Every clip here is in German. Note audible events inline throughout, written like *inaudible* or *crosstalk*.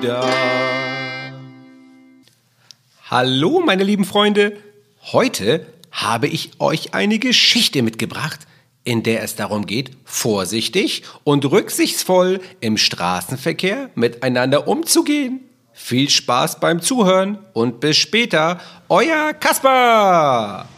da. Hallo, meine lieben Freunde. Heute habe ich euch eine Geschichte mitgebracht, in der es darum geht, vorsichtig und rücksichtsvoll im Straßenverkehr miteinander umzugehen. Viel Spaß beim Zuhören und bis später, euer Kasper!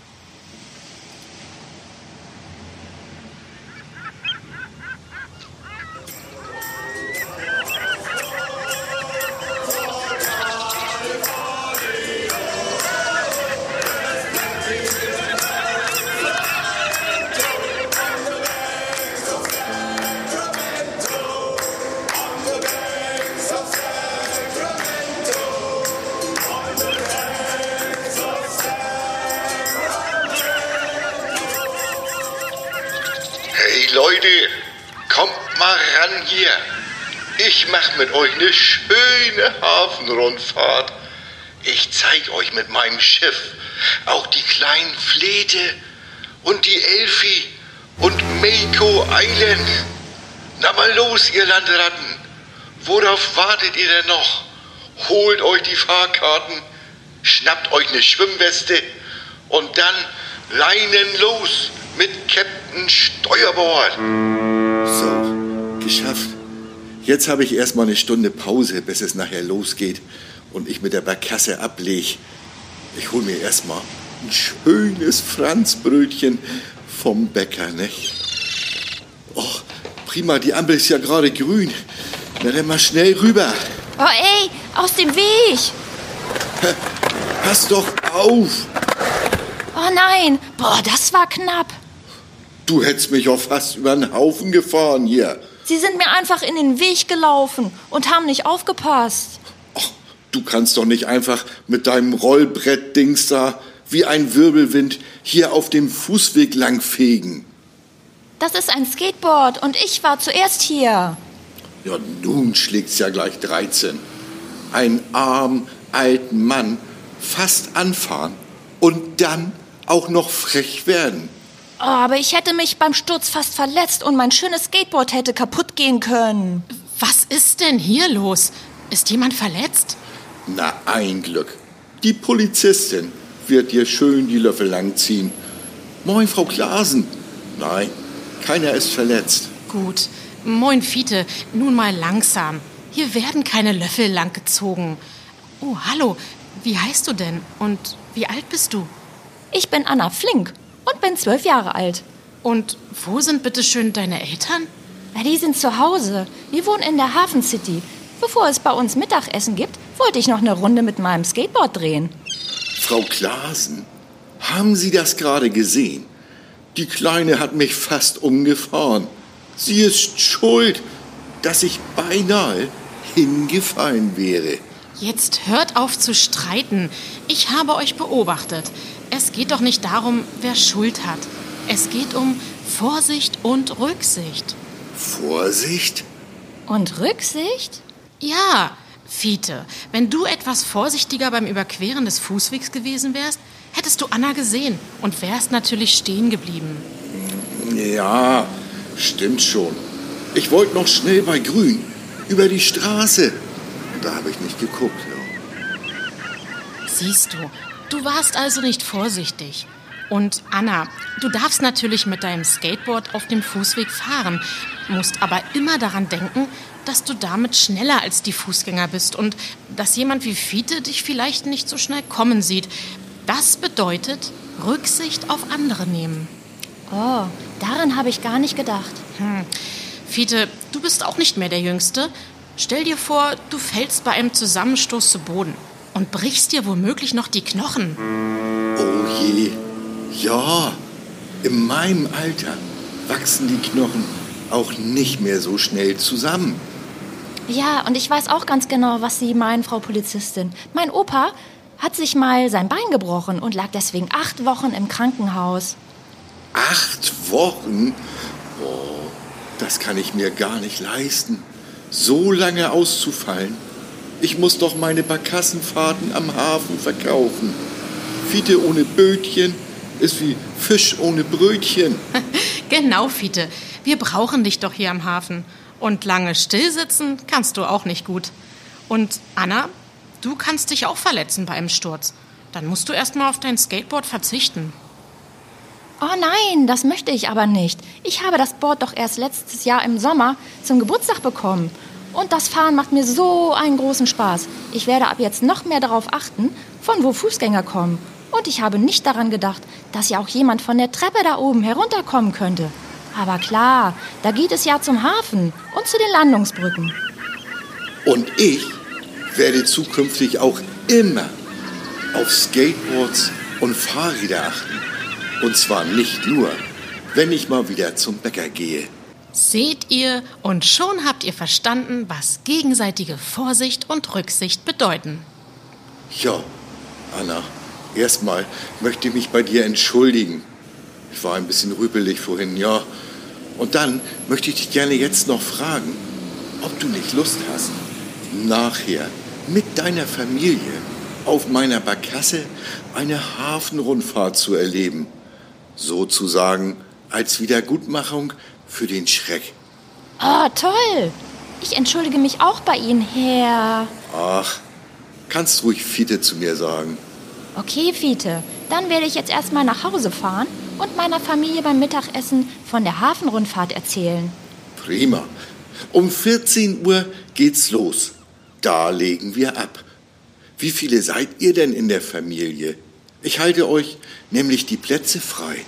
Leute, kommt mal ran hier. Ich mach mit euch eine schöne Hafenrundfahrt. Ich zeig euch mit meinem Schiff auch die kleinen Flete und die Elfi und Mako Island. Na mal los, ihr Landratten. Worauf wartet ihr denn noch? Holt euch die Fahrkarten, schnappt euch eine Schwimmweste und dann leinen los mit Captain Steuerbord. So, geschafft. Jetzt habe ich erstmal eine Stunde Pause, bis es nachher losgeht und ich mit der Barkasse ablege. Ich hole mir erstmal ein schönes Franzbrötchen vom Bäcker, nicht? Oh, prima, die Ampel ist ja gerade grün. Na dann mal schnell rüber. Oh ey, aus dem Weg! Pass doch auf! Oh nein, boah, das war knapp. Du hättest mich auch fast über den Haufen gefahren hier. Sie sind mir einfach in den Weg gelaufen und haben nicht aufgepasst. Du kannst doch nicht einfach mit deinem Rollbrett-Dings da wie ein Wirbelwind hier auf dem Fußweg langfegen. Das ist ein Skateboard und ich war zuerst hier. Ja, nun schlägt's ja gleich 13. Ein arm, alten Mann fast anfahren und dann auch noch frech werden. Oh, aber ich hätte mich beim Sturz fast verletzt und mein schönes Skateboard hätte kaputt gehen können. Was ist denn hier los? Ist jemand verletzt? Na, ein Glück. Die Polizistin wird dir schön die Löffel langziehen. Moin, Frau Klasen. Nein, keiner ist verletzt. Gut. Moin, Fiete. Nun mal langsam. Hier werden keine Löffel langgezogen. Oh, hallo. Wie heißt du denn? Und wie alt bist du? Ich bin Anna Flink und bin zwölf Jahre alt. Und wo sind bitte schön deine Eltern? Na, die sind zu Hause. Wir wohnen in der Hafen City. Bevor es bei uns Mittagessen gibt, wollte ich noch eine Runde mit meinem Skateboard drehen. Frau Klasen, haben Sie das gerade gesehen? Die Kleine hat mich fast umgefahren. Sie ist schuld, dass ich beinahe hingefallen wäre. Jetzt hört auf zu streiten. Ich habe euch beobachtet. Es geht doch nicht darum, wer Schuld hat. Es geht um Vorsicht und Rücksicht. Vorsicht? Und Rücksicht? Ja, Fiete, wenn du etwas vorsichtiger beim Überqueren des Fußwegs gewesen wärst, hättest du Anna gesehen und wärst natürlich stehen geblieben. Ja, stimmt schon. Ich wollte noch schnell bei Grün über die Straße. Da habe ich nicht geguckt. Ja. Siehst du, du warst also nicht vorsichtig. Und Anna, du darfst natürlich mit deinem Skateboard auf dem Fußweg fahren, musst aber immer daran denken, dass du damit schneller als die Fußgänger bist und dass jemand wie Fiete dich vielleicht nicht so schnell kommen sieht. Das bedeutet Rücksicht auf andere nehmen. Oh, daran habe ich gar nicht gedacht. Fiete, du bist auch nicht mehr der Jüngste. Stell dir vor, du fällst bei einem Zusammenstoß zu Boden und brichst dir womöglich noch die Knochen. Oh je. Ja, in meinem Alter wachsen die Knochen auch nicht mehr so schnell zusammen. Ja, und ich weiß auch ganz genau, was Sie meinen, Frau Polizistin. Mein Opa hat sich mal sein Bein gebrochen und lag deswegen acht Wochen im Krankenhaus. Acht Wochen? Oh, das kann ich mir gar nicht leisten. So lange auszufallen. Ich muss doch meine Barkassenfahrten am Hafen verkaufen. Fiete ohne Bötchen ist wie Fisch ohne Brötchen. *laughs* Genau, Fiete. Wir brauchen dich doch hier am Hafen. Und lange stillsitzen kannst du auch nicht gut. Und Anna, du kannst dich auch verletzen bei einem Sturz. Dann musst du erstmal auf dein Skateboard verzichten. Oh nein, das möchte ich aber nicht. Ich habe das Board doch erst letztes Jahr im Sommer zum Geburtstag bekommen. Und das Fahren macht mir so einen großen Spaß. Ich werde ab jetzt noch mehr darauf achten, von wo Fußgänger kommen. Und ich habe nicht daran gedacht, dass ja auch jemand von der Treppe da oben herunterkommen könnte. Aber klar, da geht es ja zum Hafen und zu den Landungsbrücken. Und ich werde zukünftig auch immer auf Skateboards und Fahrräder achten. Und zwar nicht nur, wenn ich mal wieder zum Bäcker gehe. Seht ihr, und schon habt ihr verstanden, was gegenseitige Vorsicht und Rücksicht bedeuten. Ja, Anna, erstmal möchte ich mich bei dir entschuldigen. Ich war ein bisschen rüpelig vorhin, ja. Und dann möchte ich dich gerne jetzt noch fragen, ob du nicht Lust hast, nachher mit deiner Familie auf meiner Barkasse eine Hafenrundfahrt zu erleben. Sozusagen als Wiedergutmachung für den Schreck. Oh, toll! Ich entschuldige mich auch bei Ihnen, Herr. Ach, kannst ruhig Fiete zu mir sagen. Okay, Fiete, dann werde ich jetzt erstmal nach Hause fahren und meiner Familie beim Mittagessen von der Hafenrundfahrt erzählen. Prima. Um 14 Uhr geht's los. Da legen wir ab. Wie viele seid ihr denn in der Familie? Ich halte euch nämlich die Plätze frei.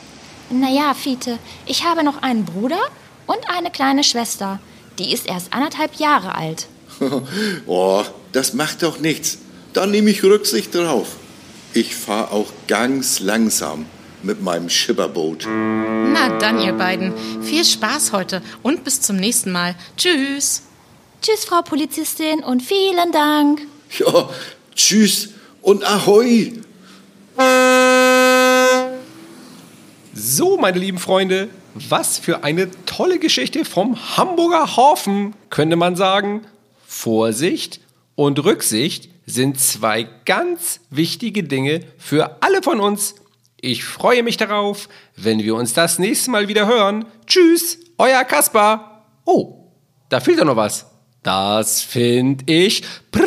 Naja, Fiete, ich habe noch einen Bruder und eine kleine Schwester. Die ist erst anderthalb Jahre alt. *laughs* oh, das macht doch nichts. Da nehme ich Rücksicht drauf. Ich fahre auch ganz langsam mit meinem Schipperboot. Na dann, ihr beiden. Viel Spaß heute und bis zum nächsten Mal. Tschüss. Tschüss, Frau Polizistin, und vielen Dank. Ja, tschüss und ahoi. So, meine lieben Freunde, was für eine tolle Geschichte vom Hamburger Hafen, könnte man sagen. Vorsicht und Rücksicht sind zwei ganz wichtige Dinge für alle von uns. Ich freue mich darauf, wenn wir uns das nächste Mal wieder hören. Tschüss, euer Kaspar. Oh, da fehlt ja noch was. Das finde ich prima.